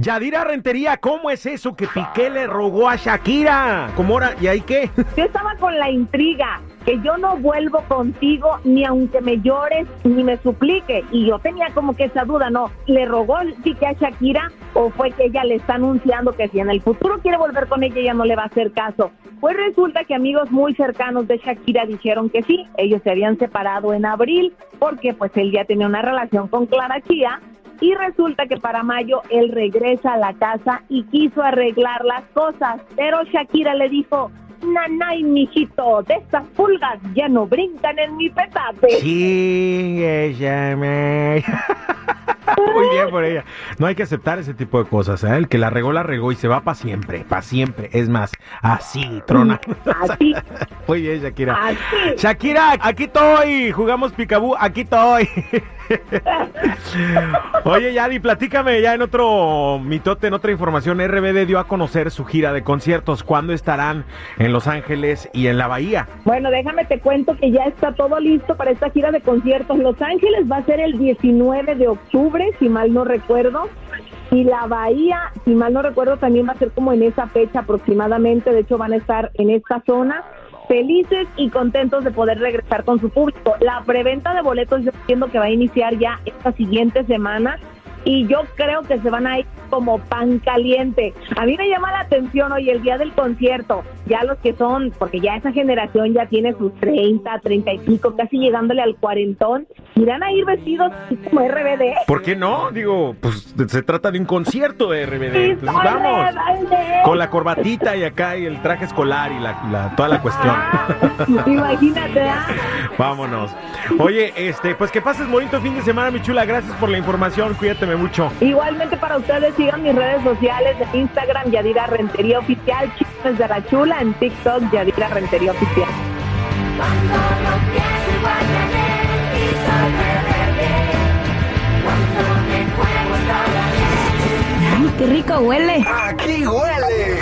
Yadira Rentería, ¿cómo es eso que Piqué le rogó a Shakira? ¿Cómo era? ¿Y ahí qué? Yo estaba con la intriga que yo no vuelvo contigo ni aunque me llores ni me suplique. Y yo tenía como que esa duda, ¿no? ¿Le rogó Piqué a Shakira o fue que ella le está anunciando que si en el futuro quiere volver con ella, ella no le va a hacer caso? Pues resulta que amigos muy cercanos de Shakira dijeron que sí, ellos se habían separado en abril porque pues él ya tenía una relación con Clara Chía y resulta que para mayo él regresa a la casa y quiso arreglar las cosas, pero Shakira le dijo, Nanay, mijito, de estas pulgas ya no brincan en mi petate. Sí, ella me... Muy bien por ella. No hay que aceptar ese tipo de cosas. ¿eh? El que la regó, la regó y se va para siempre. Para siempre. Es más, así, trona. Así. Muy bien, Shakira. Así. Shakira, aquí estoy. Jugamos picabú. Aquí estoy. Oye, Yadi, platícame ya en otro mitote, en otra información. RBD dio a conocer su gira de conciertos. ¿Cuándo estarán en Los Ángeles y en la Bahía? Bueno, déjame te cuento que ya está todo listo para esta gira de conciertos. Los Ángeles va a ser el 19 de octubre, si mal no recuerdo. Y la Bahía, si mal no recuerdo, también va a ser como en esa fecha aproximadamente. De hecho, van a estar en esta zona felices y contentos de poder regresar con su público. La preventa de boletos yo entiendo que va a iniciar ya esta siguiente semana y yo creo que se van a ir como pan caliente. A mí me llama la atención hoy el día del concierto, ya los que son, porque ya esa generación ya tiene sus 30, 30 y pico, casi llegándole al cuarentón, irán a ir vestidos como RBD. ¿Por qué no? Digo, pues se trata de un concierto de RBD. Sí, Entonces, soy vamos. Con la corbatita y acá y el traje escolar y la, la- toda la cuestión. Imagínate, ¿ah? Vámonos. Oye, este, pues que pases bonito fin de semana, mi chula. Gracias por la información. Cuídateme mucho. Igualmente para ustedes, sigan mis redes sociales en Instagram, Yadira Rentería Oficial, Chismes de la Chula, en TikTok, Yadira Rentería Oficial. Cuando los pies se guardan en el piso Cuando me juego la Ay, qué rico huele. Aquí huele